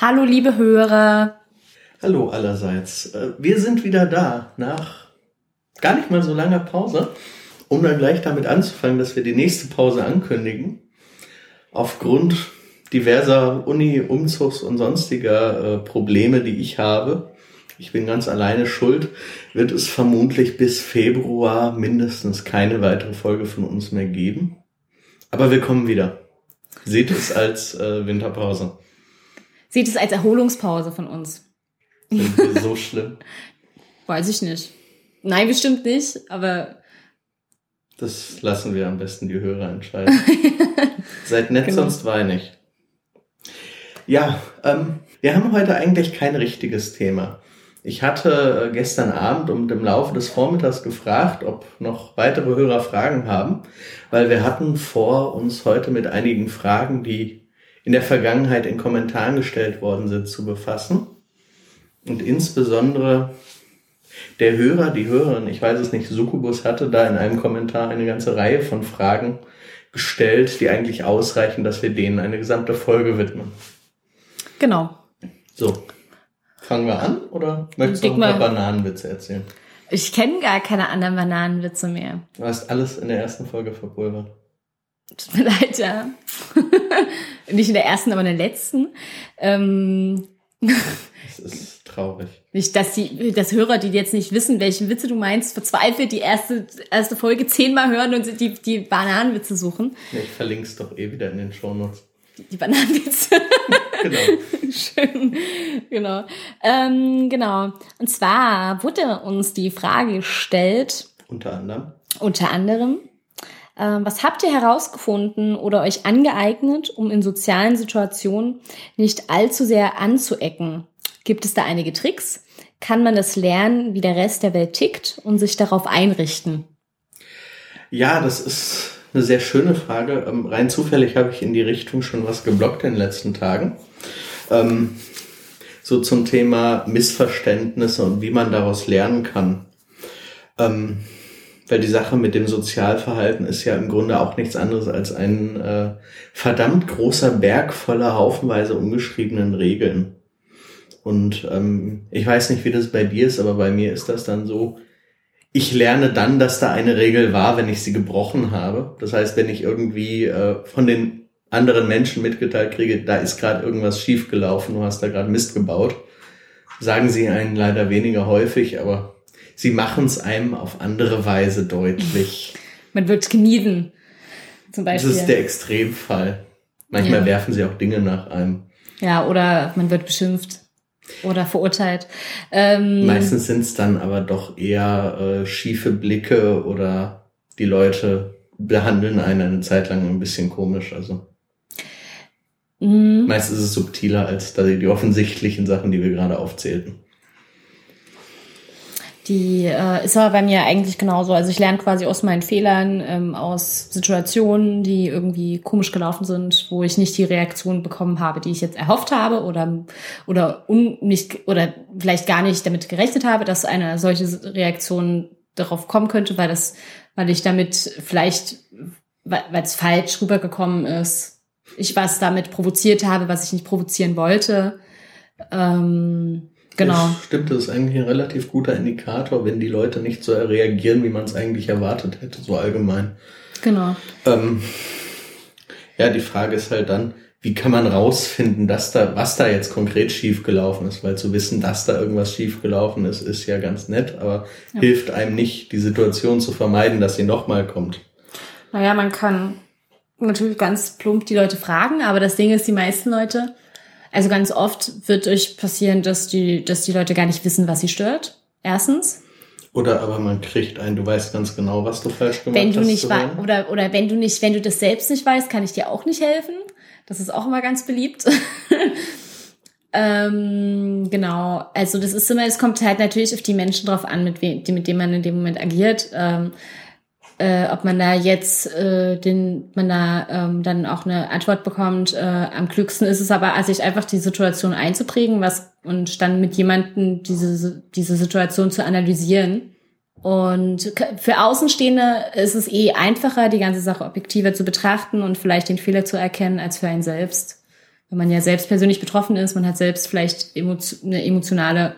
Hallo, liebe Hörer. Hallo allerseits. Äh, wir sind wieder da nach gar nicht mal so langer Pause, um dann gleich damit anzufangen, dass wir die nächste Pause ankündigen. Aufgrund diverser Uni, Umzugs und sonstiger äh, Probleme, die ich habe, ich bin ganz alleine schuld, wird es vermutlich bis Februar mindestens keine weitere Folge von uns mehr geben. Aber wir kommen wieder. Seht es als äh, Winterpause. Seht es als Erholungspause von uns. So schlimm? Weiß ich nicht. Nein, bestimmt nicht, aber. Das lassen wir am besten die Hörer entscheiden. Seid nett, genau. sonst weine ich. Ja, ähm, wir haben heute eigentlich kein richtiges Thema. Ich hatte äh, gestern Abend und im Laufe des Vormittags gefragt, ob noch weitere Hörer Fragen haben, weil wir hatten vor, uns heute mit einigen Fragen, die in der Vergangenheit in Kommentaren gestellt worden sind, zu befassen. Und insbesondere der Hörer, die Hörerin, ich weiß es nicht, Sukubus hatte da in einem Kommentar eine ganze Reihe von Fragen gestellt, die eigentlich ausreichen, dass wir denen eine gesamte Folge widmen. Genau. So. Fangen wir an oder möchtest du noch ein paar Bananenwitze erzählen? Ich kenne gar keine anderen Bananenwitze mehr. Du hast alles in der ersten Folge verpulvert. Tut mir leid, ja. Nicht in der ersten, aber in der letzten. Ähm. Das ist traurig. Nicht, dass die, dass Hörer, die jetzt nicht wissen, welchen Witze du meinst, verzweifelt die erste, erste Folge zehnmal hören und die, die Bananenwitze suchen. Ja, ich verlinke es doch eh wieder in den Shownotes. Die, die Bananenwitze. genau. Schön. Genau. Ähm, genau. Und zwar wurde uns die Frage gestellt. Unter anderem. Unter anderem. Ähm, was habt ihr herausgefunden oder euch angeeignet, um in sozialen Situationen nicht allzu sehr anzuecken? Gibt es da einige Tricks? Kann man das lernen, wie der Rest der Welt tickt und sich darauf einrichten? Ja, das ist eine sehr schöne Frage. Ähm, rein zufällig habe ich in die Richtung schon was geblockt in den letzten Tagen. Ähm, so zum Thema Missverständnisse und wie man daraus lernen kann. Weil die Sache mit dem Sozialverhalten ist ja im Grunde auch nichts anderes als ein äh, verdammt großer Berg voller haufenweise ungeschriebenen Regeln. Und ähm, ich weiß nicht, wie das bei dir ist, aber bei mir ist das dann so, ich lerne dann, dass da eine Regel war, wenn ich sie gebrochen habe. Das heißt, wenn ich irgendwie äh, von den anderen Menschen mitgeteilt kriege, da ist gerade irgendwas schiefgelaufen, du hast da gerade Mist gebaut, sagen sie einen leider weniger häufig, aber sie machen es einem auf andere Weise deutlich. Man wird gemieden, zum Beispiel. Das ist der Extremfall. Manchmal ja. werfen sie auch Dinge nach einem. Ja, oder man wird beschimpft oder verurteilt. Ähm, Meistens sind es dann aber doch eher äh, schiefe Blicke oder die Leute behandeln einen eine Zeit lang ein bisschen komisch. Also mhm. meistens ist es subtiler als die offensichtlichen Sachen, die wir gerade aufzählten. Die äh, ist aber bei mir eigentlich genauso. Also ich lerne quasi aus meinen Fehlern, ähm, aus Situationen, die irgendwie komisch gelaufen sind, wo ich nicht die Reaktion bekommen habe, die ich jetzt erhofft habe oder oder un nicht oder vielleicht gar nicht damit gerechnet habe, dass eine solche Reaktion darauf kommen könnte, weil das, weil ich damit vielleicht, weil es falsch rübergekommen ist, ich was damit provoziert habe, was ich nicht provozieren wollte. Ähm, Genau. Ja, stimmt, das ist eigentlich ein relativ guter Indikator, wenn die Leute nicht so reagieren, wie man es eigentlich erwartet hätte, so allgemein. Genau. Ähm, ja, die Frage ist halt dann, wie kann man rausfinden, dass da, was da jetzt konkret schiefgelaufen ist? Weil zu wissen, dass da irgendwas schiefgelaufen ist, ist ja ganz nett, aber ja. hilft einem nicht, die Situation zu vermeiden, dass sie nochmal kommt. Naja, man kann natürlich ganz plump die Leute fragen, aber das Ding ist, die meisten Leute also ganz oft wird euch passieren, dass die, dass die Leute gar nicht wissen, was sie stört. Erstens. Oder aber man kriegt ein, du weißt ganz genau, was du falsch gemacht wenn du hast. Nicht oder, oder wenn du nicht, wenn du das selbst nicht weißt, kann ich dir auch nicht helfen. Das ist auch immer ganz beliebt. ähm, genau. Also das ist immer, es kommt halt natürlich auf die Menschen drauf an, mit, wem, mit denen man in dem Moment agiert. Ähm, äh, ob man da jetzt äh, den, man da ähm, dann auch eine Antwort bekommt. Äh, am klügsten ist es aber, sich einfach die Situation einzuprägen, was und dann mit jemandem diese diese Situation zu analysieren. Und für Außenstehende ist es eh einfacher, die ganze Sache objektiver zu betrachten und vielleicht den Fehler zu erkennen, als für einen selbst. wenn man ja selbst persönlich betroffen ist, man hat selbst vielleicht eine emotionale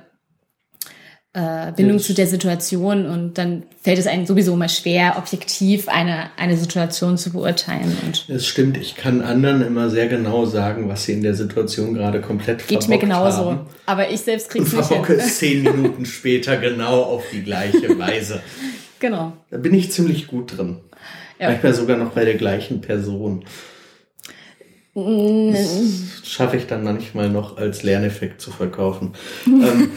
äh, Bindung zu der Situation und dann fällt es einem sowieso mal schwer, objektiv eine, eine Situation zu beurteilen. Und es stimmt, ich kann anderen immer sehr genau sagen, was sie in der Situation gerade komplett Geht mir genauso. Haben. Aber ich selbst krieg's und nicht es zehn Minuten später genau auf die gleiche Weise. Genau. Da bin ich ziemlich gut drin. Ja. Manchmal sogar noch bei der gleichen Person. Mm. Das schaffe ich dann manchmal noch als Lerneffekt zu verkaufen. ähm,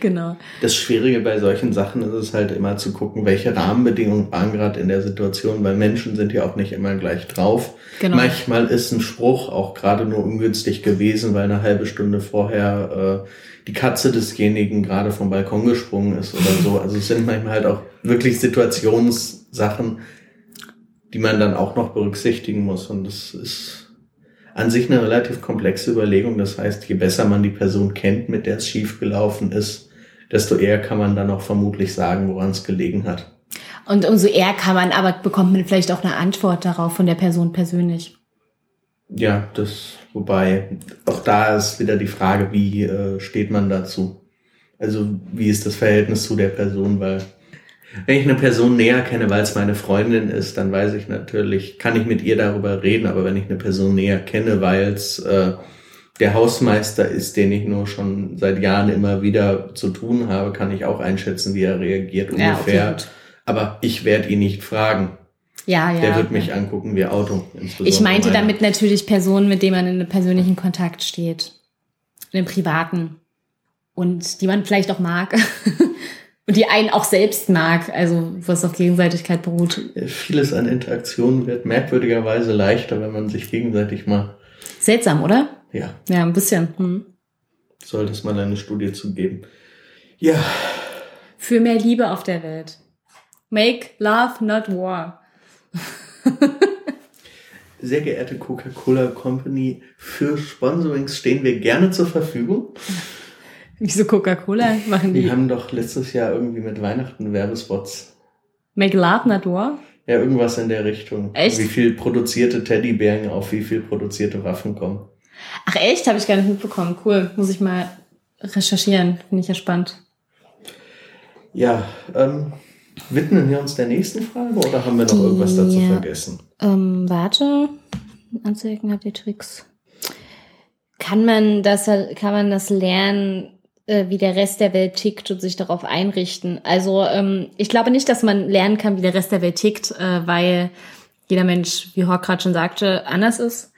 genau. Das Schwierige bei solchen Sachen ist es halt immer zu gucken, welche Rahmenbedingungen waren gerade in der Situation, weil Menschen sind ja auch nicht immer gleich drauf. Genau. Manchmal ist ein Spruch auch gerade nur ungünstig gewesen, weil eine halbe Stunde vorher äh, die Katze desjenigen gerade vom Balkon gesprungen ist oder so. Also es sind manchmal halt auch wirklich Situationssachen, die man dann auch noch berücksichtigen muss. Und das ist an sich eine relativ komplexe Überlegung. Das heißt, je besser man die Person kennt, mit der es schiefgelaufen ist, desto eher kann man dann auch vermutlich sagen, woran es gelegen hat. Und umso eher kann man, aber bekommt man vielleicht auch eine Antwort darauf von der Person persönlich. Ja, das, wobei, auch da ist wieder die Frage, wie äh, steht man dazu? Also, wie ist das Verhältnis zu der Person, weil wenn ich eine Person näher kenne, weil es meine Freundin ist, dann weiß ich natürlich, kann ich mit ihr darüber reden, aber wenn ich eine Person näher kenne, weil es äh, der Hausmeister ist, den ich nur schon seit Jahren immer wieder zu tun habe, kann ich auch einschätzen, wie er reagiert ungefähr. Okay, aber ich werde ihn nicht fragen. Ja, ja. Der wird mich angucken wie Auto. Ich meinte meine. damit natürlich Personen, mit denen man in einem persönlichen Kontakt steht. In einem privaten. Und die man vielleicht auch mag. Und die einen auch selbst mag, also was auf Gegenseitigkeit beruht. Vieles an Interaktionen wird merkwürdigerweise leichter, wenn man sich gegenseitig mal. Seltsam, oder? Ja. Ja, ein bisschen. Hm. Sollte es mal eine Studie zugeben. Ja. Für mehr Liebe auf der Welt. Make love, not war. Sehr geehrte Coca-Cola Company, für Sponsorings stehen wir gerne zur Verfügung. Wieso Coca-Cola machen die? Die haben doch letztes Jahr irgendwie mit Weihnachten Werbespots. Make love, not war? Ja, irgendwas in der Richtung. Echt? Wie viel produzierte Teddybären auf wie viel produzierte Waffen kommen. Ach echt? Habe ich gar nicht mitbekommen. Cool. Muss ich mal recherchieren. Finde ich ja spannend. Ja, ähm, widmen wir uns der nächsten Frage oder haben wir noch irgendwas dazu vergessen? Ähm, warte. Anzeigen habt ihr Tricks. Kann man das, kann man das lernen, äh, wie der Rest der Welt tickt und sich darauf einrichten. Also ähm, ich glaube nicht, dass man lernen kann, wie der Rest der Welt tickt, äh, weil jeder Mensch, wie Hork gerade schon sagte, anders ist.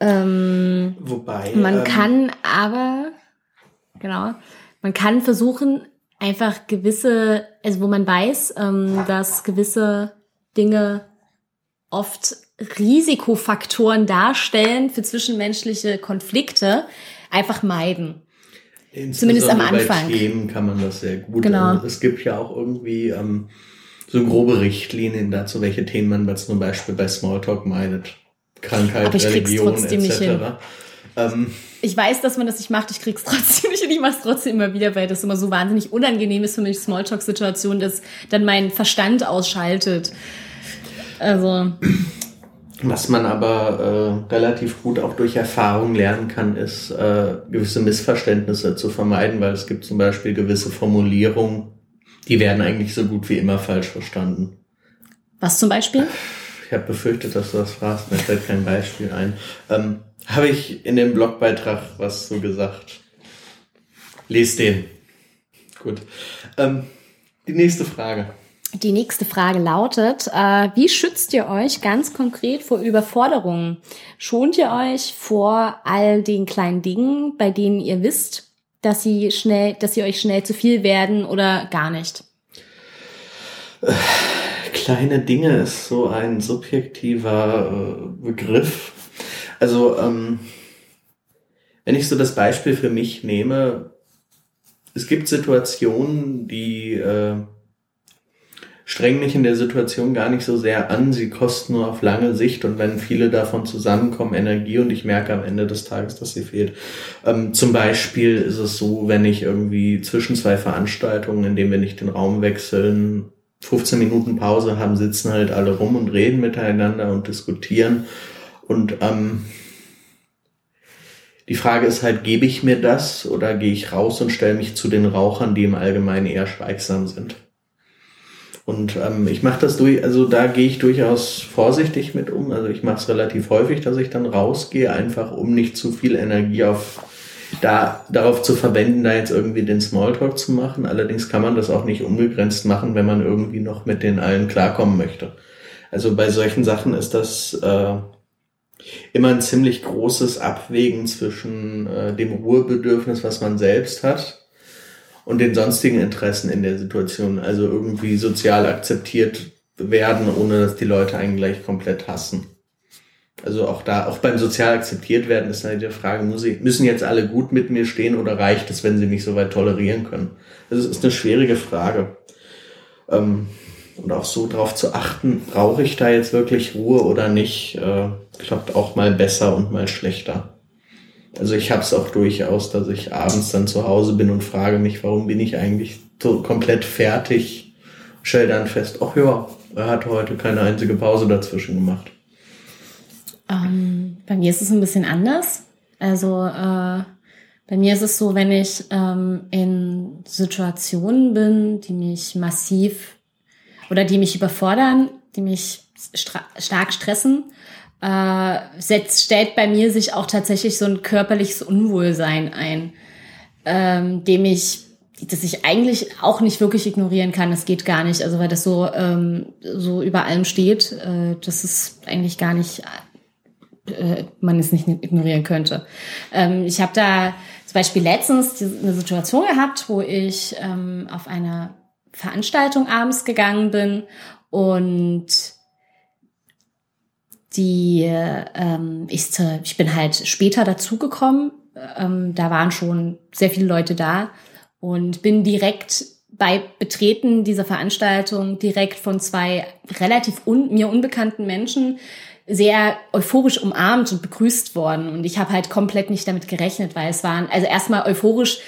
Ähm, Wobei. Man ähm, kann aber, genau, man kann versuchen, einfach gewisse, also wo man weiß, ähm, dass gewisse Dinge oft Risikofaktoren darstellen für zwischenmenschliche Konflikte, einfach meiden. Zumindest am Anfang. Bei Themen kann man das sehr gut. Genau. Also es gibt ja auch irgendwie ähm, so grobe Richtlinien dazu, welche Themen man zum Beispiel bei Smalltalk meidet. Krankheit, Religion etc. Ähm, ich weiß, dass man das nicht macht, ich krieg's trotzdem nicht und ich mach's trotzdem immer wieder, weil das immer so wahnsinnig unangenehm ist für mich, Smalltalk-Situation, dass dann mein Verstand ausschaltet. Also. Was man aber äh, relativ gut auch durch Erfahrung lernen kann, ist äh, gewisse Missverständnisse zu vermeiden, weil es gibt zum Beispiel gewisse Formulierungen, die werden eigentlich so gut wie immer falsch verstanden. Was zum Beispiel? Ich habe befürchtet, dass du das fragst, mir fällt kein Beispiel ein. Ähm, habe ich in dem Blogbeitrag was so gesagt. Lies den. Gut. Ähm, die nächste Frage. Die nächste Frage lautet, äh, wie schützt ihr euch ganz konkret vor Überforderungen? Schont ihr euch vor all den kleinen Dingen, bei denen ihr wisst, dass sie schnell, dass sie euch schnell zu viel werden oder gar nicht? Kleine Dinge ist so ein subjektiver äh, Begriff. Also, ähm, wenn ich so das Beispiel für mich nehme, es gibt Situationen, die äh, streng mich in der Situation gar nicht so sehr an. Sie kosten nur auf lange Sicht und wenn viele davon zusammenkommen, Energie und ich merke am Ende des Tages, dass sie fehlt. Ähm, zum Beispiel ist es so, wenn ich irgendwie zwischen zwei Veranstaltungen, in denen wir nicht den Raum wechseln, 15 Minuten Pause haben, sitzen halt alle rum und reden miteinander und diskutieren. Und ähm, die Frage ist halt, gebe ich mir das oder gehe ich raus und stelle mich zu den Rauchern, die im Allgemeinen eher schweigsam sind? Und ähm, ich mache das durch, also da gehe ich durchaus vorsichtig mit um. Also ich mache es relativ häufig, dass ich dann rausgehe, einfach um nicht zu viel Energie auf da darauf zu verwenden, da jetzt irgendwie den Smalltalk zu machen. Allerdings kann man das auch nicht unbegrenzt machen, wenn man irgendwie noch mit den allen klarkommen möchte. Also bei solchen Sachen ist das äh, immer ein ziemlich großes Abwägen zwischen äh, dem Ruhebedürfnis, was man selbst hat, und den sonstigen Interessen in der Situation. Also irgendwie sozial akzeptiert werden, ohne dass die Leute einen gleich komplett hassen. Also auch da, auch beim sozial akzeptiert werden ist halt die Frage, muss ich, müssen jetzt alle gut mit mir stehen oder reicht es, wenn sie mich soweit tolerieren können? Das ist eine schwierige Frage. Ähm, und auch so drauf zu achten, brauche ich da jetzt wirklich Ruhe oder nicht, äh, klappt auch mal besser und mal schlechter. Also ich habe es auch durchaus, dass ich abends dann zu Hause bin und frage mich, warum bin ich eigentlich so komplett fertig? Stell dann fest, ach ja, er hat heute keine einzige Pause dazwischen gemacht. Ähm, bei mir ist es ein bisschen anders. Also äh, bei mir ist es so, wenn ich ähm, in Situationen bin, die mich massiv oder die mich überfordern, die mich stark stressen, äh, setzt, stellt bei mir sich auch tatsächlich so ein körperliches Unwohlsein ein, ähm, dem ich das ich eigentlich auch nicht wirklich ignorieren kann. Das geht gar nicht. Also weil das so ähm, so über allem steht, äh, dass es eigentlich gar nicht äh, man es nicht ignorieren könnte. Ähm, ich habe da zum Beispiel letztens eine Situation gehabt, wo ich ähm, auf eine Veranstaltung abends gegangen bin und die, ähm, ich, ich bin halt später dazugekommen. Ähm, da waren schon sehr viele Leute da und bin direkt bei Betreten dieser Veranstaltung direkt von zwei relativ un, mir unbekannten Menschen sehr euphorisch umarmt und begrüßt worden. Und ich habe halt komplett nicht damit gerechnet, weil es waren, also erstmal euphorisch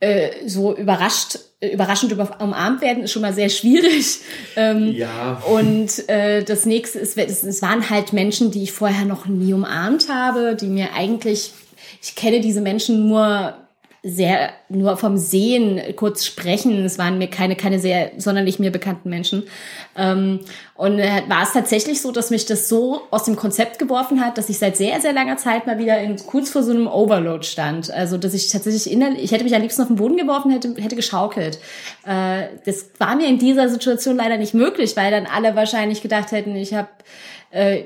äh, so überrascht, äh, überraschend über, umarmt werden, ist schon mal sehr schwierig. Ähm, ja. Und äh, das nächste ist, es, es waren halt Menschen, die ich vorher noch nie umarmt habe, die mir eigentlich, ich kenne diese Menschen nur sehr nur vom Sehen kurz sprechen. Es waren mir keine, keine sehr sonderlich mir bekannten Menschen. Ähm, und äh, war es tatsächlich so, dass mich das so aus dem Konzept geworfen hat, dass ich seit sehr, sehr langer Zeit mal wieder in, kurz vor so einem Overload stand. Also, dass ich tatsächlich innerlich, ich hätte mich am liebsten auf den Boden geworfen, hätte, hätte geschaukelt. Äh, das war mir in dieser Situation leider nicht möglich, weil dann alle wahrscheinlich gedacht hätten, ich habe äh,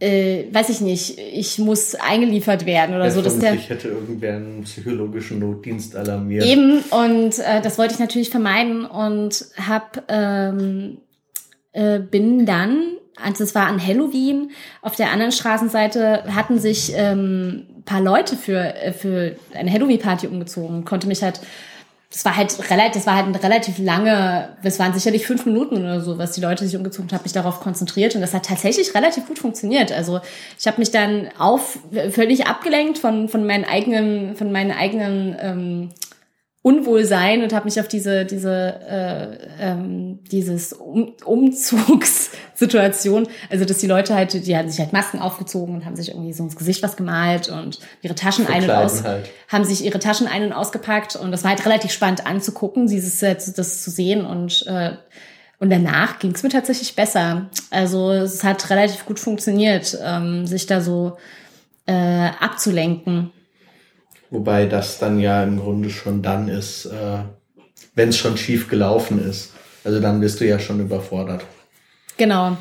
äh, weiß ich nicht, ich muss eingeliefert werden oder ja, so. Dass der, ich hätte irgendwer einen psychologischen Notdienst alarmiert. Eben, und äh, das wollte ich natürlich vermeiden und hab, ähm, äh, bin dann, also es war an Halloween, auf der anderen Straßenseite hatten sich ähm, paar Leute für, äh, für eine Halloween-Party umgezogen, konnte mich halt das war halt relativ, das war halt ein relativ lange, es waren sicherlich fünf Minuten oder so, was die Leute sich umgezogen haben, mich darauf konzentriert und das hat tatsächlich relativ gut funktioniert. Also ich habe mich dann auf völlig abgelenkt von von meinen eigenen von meinen eigenen ähm, Unwohlsein und habe mich auf diese diese äh, ähm, dieses um Umzugssituation, also dass die Leute halt, die haben sich halt Masken aufgezogen und haben sich irgendwie so ins Gesicht was gemalt und ihre Taschen ein und aus, halt. haben sich ihre Taschen ein und ausgepackt und das war halt relativ spannend anzugucken, dieses das zu sehen und äh, und danach ging es mir tatsächlich besser. Also es hat relativ gut funktioniert, ähm, sich da so äh, abzulenken. Wobei das dann ja im Grunde schon dann ist, äh, wenn es schon schief gelaufen ist. Also dann bist du ja schon überfordert. Genau.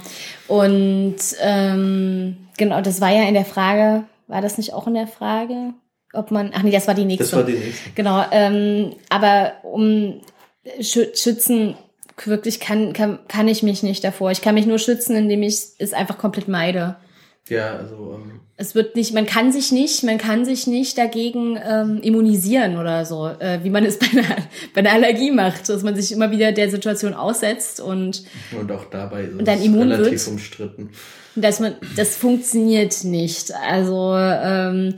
Und ähm, genau, das war ja in der Frage, war das nicht auch in der Frage? Ob man, ach nee, das war die nächste. Das war die nächste. Genau, ähm, aber um schützen wirklich kann, kann, kann ich mich nicht davor. Ich kann mich nur schützen, indem ich es einfach komplett meide. Ja, also. Ähm es wird nicht, man kann sich nicht, man kann sich nicht dagegen ähm, immunisieren oder so, äh, wie man es bei einer, bei einer Allergie macht, dass man sich immer wieder der Situation aussetzt und und auch dabei ist und dann immun relativ wird. umstritten. Dass man, das funktioniert nicht. Also ähm,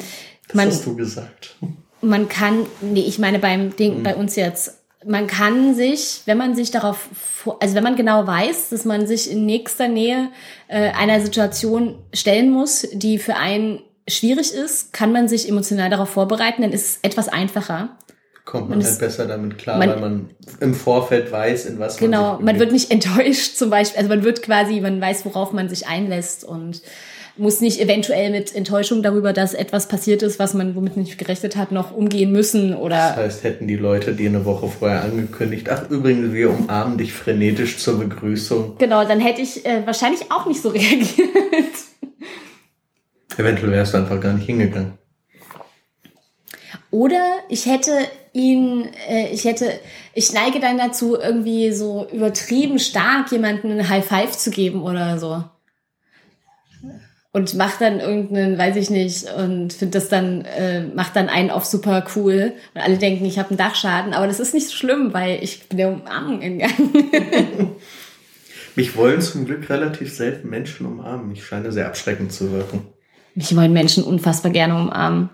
das man, hast du gesagt. Man kann, nee, ich meine beim Ding, mhm. bei uns jetzt man kann sich, wenn man sich darauf, also wenn man genau weiß, dass man sich in nächster Nähe äh, einer Situation stellen muss, die für einen schwierig ist, kann man sich emotional darauf vorbereiten, dann ist es etwas einfacher. Kommt man, man halt besser damit klar, man, weil man im Vorfeld weiß, in was man Genau, man wird nicht enttäuscht zum Beispiel. Also man wird quasi, man weiß, worauf man sich einlässt und muss nicht eventuell mit Enttäuschung darüber, dass etwas passiert ist, was man womit nicht gerechnet hat, noch umgehen müssen oder. Das heißt, hätten die Leute dir eine Woche vorher angekündigt, ach übrigens, wir umarmen dich frenetisch zur Begrüßung. Genau, dann hätte ich äh, wahrscheinlich auch nicht so reagiert. Eventuell wärst du einfach gar nicht hingegangen. Oder ich hätte ihn, äh, ich hätte, ich neige dann dazu, irgendwie so übertrieben stark jemanden einen High Five zu geben oder so und macht dann irgendeinen, weiß ich nicht, und finde das dann, äh, macht dann einen auf super cool. Und alle denken, ich habe einen Dachschaden, aber das ist nicht so schlimm, weil ich bin der Umarmung gegangen. Mich wollen zum Glück relativ selten Menschen umarmen. Ich scheine sehr abschreckend zu wirken. Mich wollen Menschen unfassbar gerne umarmen.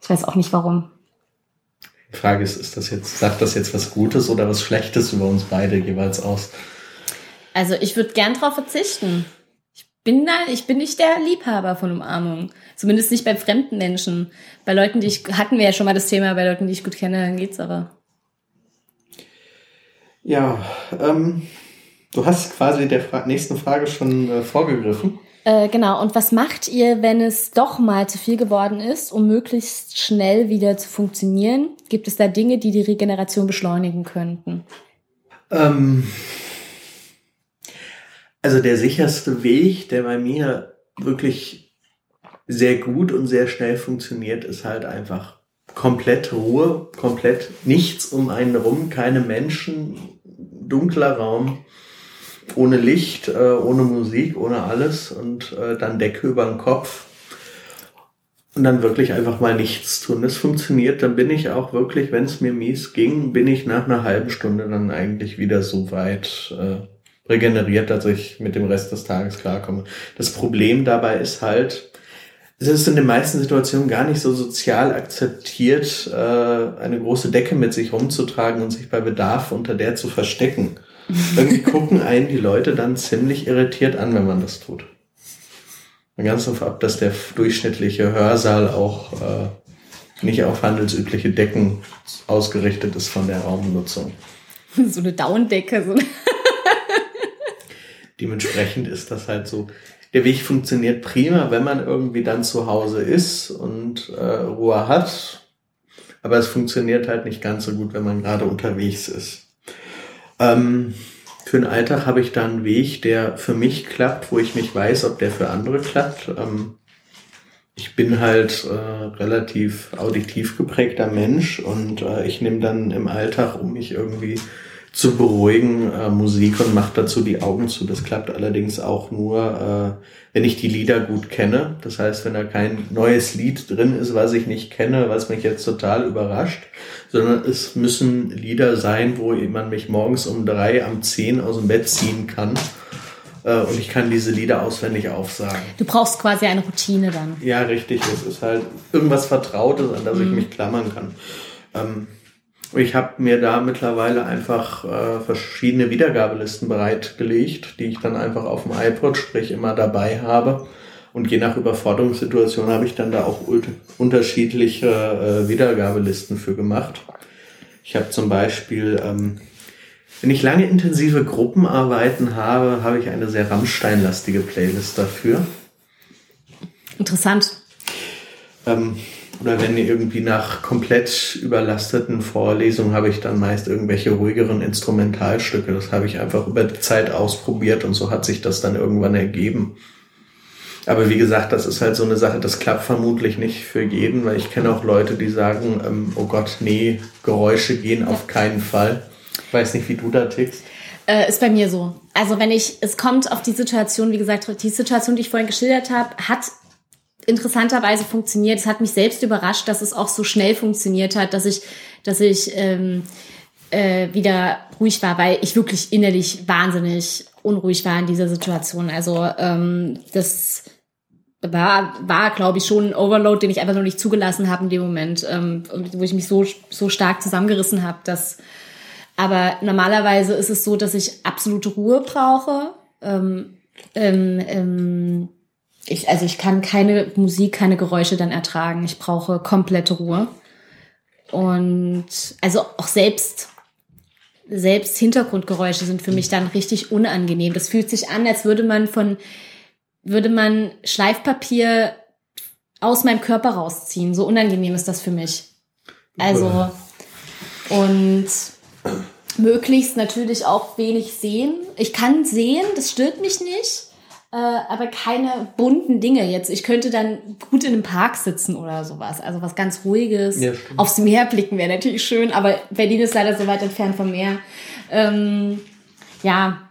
Ich weiß auch nicht warum. Die Frage ist, ist das jetzt, sagt das jetzt was Gutes oder was Schlechtes über uns beide jeweils aus? Also ich würde gern drauf verzichten bin da, ich bin nicht der Liebhaber von Umarmung. Zumindest nicht bei fremden Menschen. Bei Leuten, die ich, hatten wir ja schon mal das Thema, bei Leuten, die ich gut kenne, dann geht's aber. Ja, ähm, du hast quasi der Fra nächsten Frage schon äh, vorgegriffen. Äh, genau, und was macht ihr, wenn es doch mal zu viel geworden ist, um möglichst schnell wieder zu funktionieren? Gibt es da Dinge, die die Regeneration beschleunigen könnten? Ähm, also der sicherste Weg, der bei mir wirklich sehr gut und sehr schnell funktioniert, ist halt einfach komplett Ruhe, komplett nichts um einen rum, keine Menschen, dunkler Raum, ohne Licht, äh, ohne Musik, ohne alles und äh, dann Decke über den Kopf und dann wirklich einfach mal nichts tun. Das funktioniert, dann bin ich auch wirklich, wenn es mir mies ging, bin ich nach einer halben Stunde dann eigentlich wieder so weit, äh, regeneriert, dass ich mit dem Rest des Tages klarkomme. Das Problem dabei ist halt, es ist in den meisten Situationen gar nicht so sozial akzeptiert, äh, eine große Decke mit sich rumzutragen und sich bei Bedarf unter der zu verstecken. Irgendwie gucken einen die Leute dann ziemlich irritiert an, wenn man das tut. Ganz davon ab, dass der durchschnittliche Hörsaal auch äh, nicht auf handelsübliche Decken ausgerichtet ist von der Raumnutzung. So eine Daunendecke. So Dementsprechend ist das halt so. Der Weg funktioniert prima, wenn man irgendwie dann zu Hause ist und äh, Ruhe hat. Aber es funktioniert halt nicht ganz so gut, wenn man gerade unterwegs ist. Ähm, für den Alltag habe ich da einen Weg, der für mich klappt, wo ich nicht weiß, ob der für andere klappt. Ähm, ich bin halt äh, relativ auditiv geprägter Mensch und äh, ich nehme dann im Alltag, um mich irgendwie zu beruhigen, äh, Musik und macht dazu die Augen zu. Das klappt allerdings auch nur, äh, wenn ich die Lieder gut kenne. Das heißt, wenn da kein neues Lied drin ist, was ich nicht kenne, was mich jetzt total überrascht, sondern es müssen Lieder sein, wo man mich morgens um drei am zehn aus dem Bett ziehen kann. Äh, und ich kann diese Lieder auswendig aufsagen. Du brauchst quasi eine Routine dann. Ja, richtig. Es ist halt irgendwas Vertrautes, an das mhm. ich mich klammern kann. Ähm, ich habe mir da mittlerweile einfach äh, verschiedene Wiedergabelisten bereitgelegt, die ich dann einfach auf dem iPod, sprich immer dabei habe. Und je nach Überforderungssituation habe ich dann da auch unterschiedliche äh, Wiedergabelisten für gemacht. Ich habe zum Beispiel, ähm, wenn ich lange intensive Gruppenarbeiten habe, habe ich eine sehr Rammstein-lastige Playlist dafür. Interessant. Ähm, oder wenn irgendwie nach komplett überlasteten Vorlesungen habe ich dann meist irgendwelche ruhigeren Instrumentalstücke. Das habe ich einfach über die Zeit ausprobiert und so hat sich das dann irgendwann ergeben. Aber wie gesagt, das ist halt so eine Sache, das klappt vermutlich nicht für jeden, weil ich kenne auch Leute, die sagen, ähm, oh Gott, nee, Geräusche gehen auf keinen Fall. Ich weiß nicht, wie du da tickst. Äh, ist bei mir so. Also wenn ich, es kommt auf die Situation, wie gesagt, die Situation, die ich vorhin geschildert habe, hat interessanterweise funktioniert. Es hat mich selbst überrascht, dass es auch so schnell funktioniert hat, dass ich, dass ich ähm, äh, wieder ruhig war, weil ich wirklich innerlich wahnsinnig unruhig war in dieser Situation. Also ähm, das war, war glaube ich, schon ein Overload, den ich einfach noch nicht zugelassen habe in dem Moment, ähm, wo ich mich so, so stark zusammengerissen habe. Dass, aber normalerweise ist es so, dass ich absolute Ruhe brauche. Ähm, ähm, ähm, ich, also ich kann keine Musik, keine Geräusche dann ertragen. Ich brauche komplette Ruhe. Und also auch selbst, selbst Hintergrundgeräusche sind für mich dann richtig unangenehm. Das fühlt sich an, als würde man von, würde man Schleifpapier aus meinem Körper rausziehen. So unangenehm ist das für mich. Also, und möglichst natürlich auch wenig sehen. Ich kann sehen, das stört mich nicht, äh, aber keine bunten Dinge jetzt. Ich könnte dann gut in einem Park sitzen oder sowas. Also was ganz Ruhiges. Ja, Aufs Meer blicken wäre natürlich schön, aber Berlin ist leider so weit entfernt vom Meer. Ähm, ja,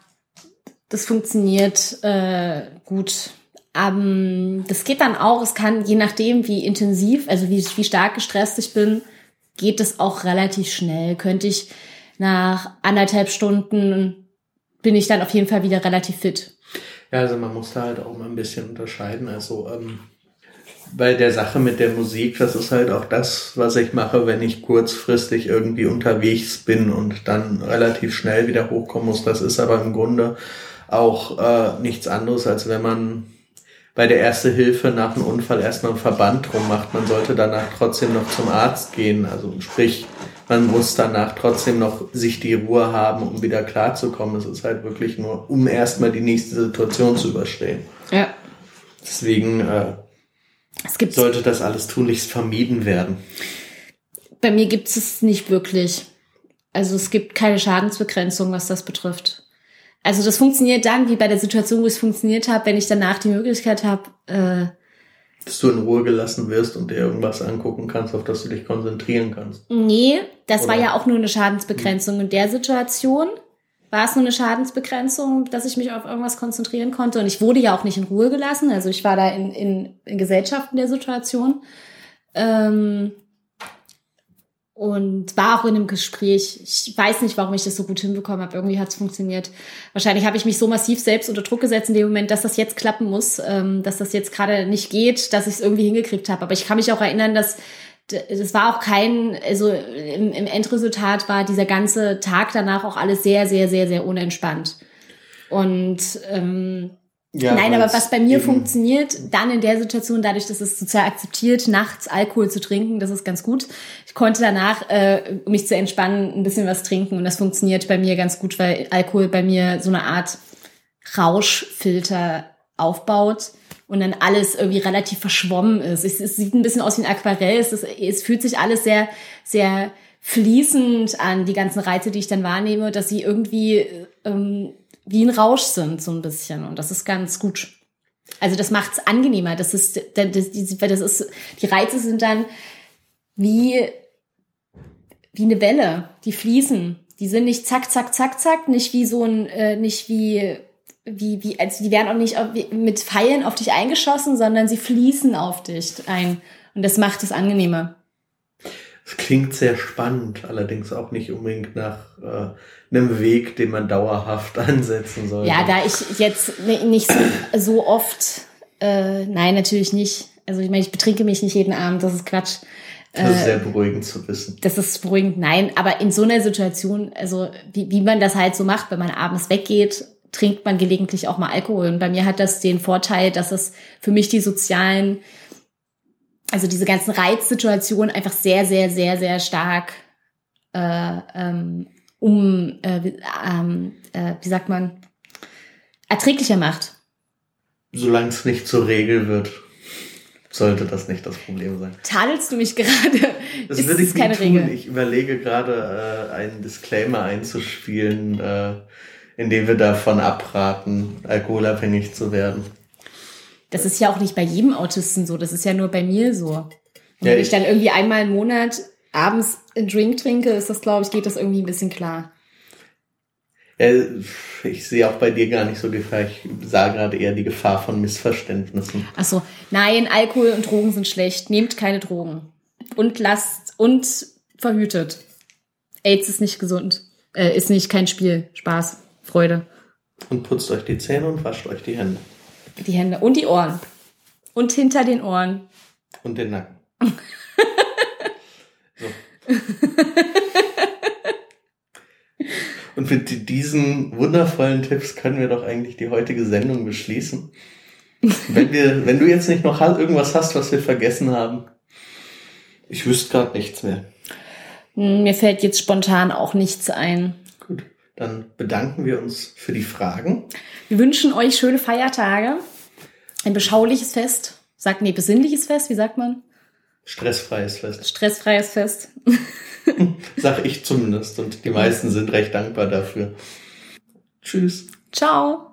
das funktioniert äh, gut. Ähm, das geht dann auch, es kann, je nachdem, wie intensiv, also wie, wie stark gestresst ich bin, geht es auch relativ schnell. Könnte ich nach anderthalb Stunden bin ich dann auf jeden Fall wieder relativ fit. Ja, also man muss da halt auch mal ein bisschen unterscheiden. Also ähm, bei der Sache mit der Musik, das ist halt auch das, was ich mache, wenn ich kurzfristig irgendwie unterwegs bin und dann relativ schnell wieder hochkommen muss. Das ist aber im Grunde auch äh, nichts anderes, als wenn man bei der Erste Hilfe nach einem Unfall erstmal einen Verband drum macht. Man sollte danach trotzdem noch zum Arzt gehen. Also sprich, man muss danach trotzdem noch sich die Ruhe haben, um wieder klarzukommen. Es ist halt wirklich nur, um erstmal die nächste Situation zu überstehen. Ja. Deswegen äh, sollte das alles tunlichst vermieden werden. Bei mir gibt es nicht wirklich. Also es gibt keine Schadensbegrenzung, was das betrifft. Also das funktioniert dann, wie bei der Situation, wo es funktioniert hat, wenn ich danach die Möglichkeit habe, äh, dass du in Ruhe gelassen wirst und dir irgendwas angucken kannst, auf das du dich konzentrieren kannst. Nee, das Oder? war ja auch nur eine Schadensbegrenzung. In der Situation war es nur eine Schadensbegrenzung, dass ich mich auf irgendwas konzentrieren konnte. Und ich wurde ja auch nicht in Ruhe gelassen. Also ich war da in, in, in Gesellschaft in der Situation. Ähm, und war auch in einem Gespräch. Ich weiß nicht, warum ich das so gut hinbekommen habe. Irgendwie hat es funktioniert. Wahrscheinlich habe ich mich so massiv selbst unter Druck gesetzt in dem Moment, dass das jetzt klappen muss, ähm, dass das jetzt gerade nicht geht, dass ich es irgendwie hingekriegt habe. Aber ich kann mich auch erinnern, dass das war auch kein, also im, im Endresultat war dieser ganze Tag danach auch alles sehr, sehr, sehr, sehr unentspannt. Und ähm, ja, Nein, aber was bei mir funktioniert, dann in der Situation, dadurch, dass es sozial akzeptiert, nachts Alkohol zu trinken, das ist ganz gut. Ich konnte danach, äh, um mich zu entspannen, ein bisschen was trinken und das funktioniert bei mir ganz gut, weil Alkohol bei mir so eine Art Rauschfilter aufbaut und dann alles irgendwie relativ verschwommen ist. Es, es sieht ein bisschen aus wie ein Aquarell. Es, ist, es fühlt sich alles sehr, sehr fließend an, die ganzen Reize, die ich dann wahrnehme, dass sie irgendwie ähm, wie ein Rausch sind, so ein bisschen. Und das ist ganz gut. Also das macht es angenehmer. Das ist, das, das, ist, die Reize sind dann wie, wie eine Welle, die fließen. Die sind nicht zack, zack, zack, zack, nicht wie so ein, äh, nicht wie, wie, wie, also die werden auch nicht mit Pfeilen auf dich eingeschossen, sondern sie fließen auf dich ein. Und das macht es angenehmer. Es klingt sehr spannend, allerdings auch nicht unbedingt nach äh, einem Weg, den man dauerhaft ansetzen soll. Ja, da ich jetzt nicht so, so oft, äh, nein, natürlich nicht. Also ich meine, ich betrinke mich nicht jeden Abend, das ist Quatsch. Das ist äh, sehr beruhigend zu wissen. Das ist beruhigend, nein. Aber in so einer Situation, also wie, wie man das halt so macht, wenn man abends weggeht, trinkt man gelegentlich auch mal Alkohol. Und bei mir hat das den Vorteil, dass es für mich die sozialen, also diese ganzen Reizsituationen einfach sehr, sehr, sehr, sehr stark äh, ähm, um, äh, ähm, äh, wie sagt man, erträglicher macht. Solange es nicht zur Regel wird, sollte das nicht das Problem sein. Tadelst du mich gerade? Das würde ich keine tun. Regel. Ich überlege gerade, äh, einen Disclaimer einzuspielen, äh, in dem wir davon abraten, alkoholabhängig zu werden. Das ist ja auch nicht bei jedem Autisten so, das ist ja nur bei mir so. Und ja, wenn ich, dann irgendwie einmal im Monat abends einen Drink trinke, ist das, glaube ich, geht das irgendwie ein bisschen klar. ich sehe auch bei dir gar nicht so Gefahr. Ich sah gerade eher die Gefahr von Missverständnissen. Ach so, nein, Alkohol und Drogen sind schlecht. Nehmt keine Drogen. Und lasst und verhütet. AIDS ist nicht gesund. Äh, ist nicht kein Spiel. Spaß, Freude. Und putzt euch die Zähne und wascht euch die Hände. Die Hände und die Ohren. Und hinter den Ohren. Und den Nacken. Und mit diesen wundervollen Tipps können wir doch eigentlich die heutige Sendung beschließen. wenn, wir, wenn du jetzt nicht noch irgendwas hast, was wir vergessen haben. Ich wüsste gerade nichts mehr. Hm, mir fällt jetzt spontan auch nichts ein. Dann bedanken wir uns für die Fragen. Wir wünschen euch schöne Feiertage, ein beschauliches Fest. Sagt nee, besinnliches Fest, wie sagt man? Stressfreies Fest. Stressfreies Fest. Sag ich zumindest. Und die meisten sind recht dankbar dafür. Tschüss. Ciao.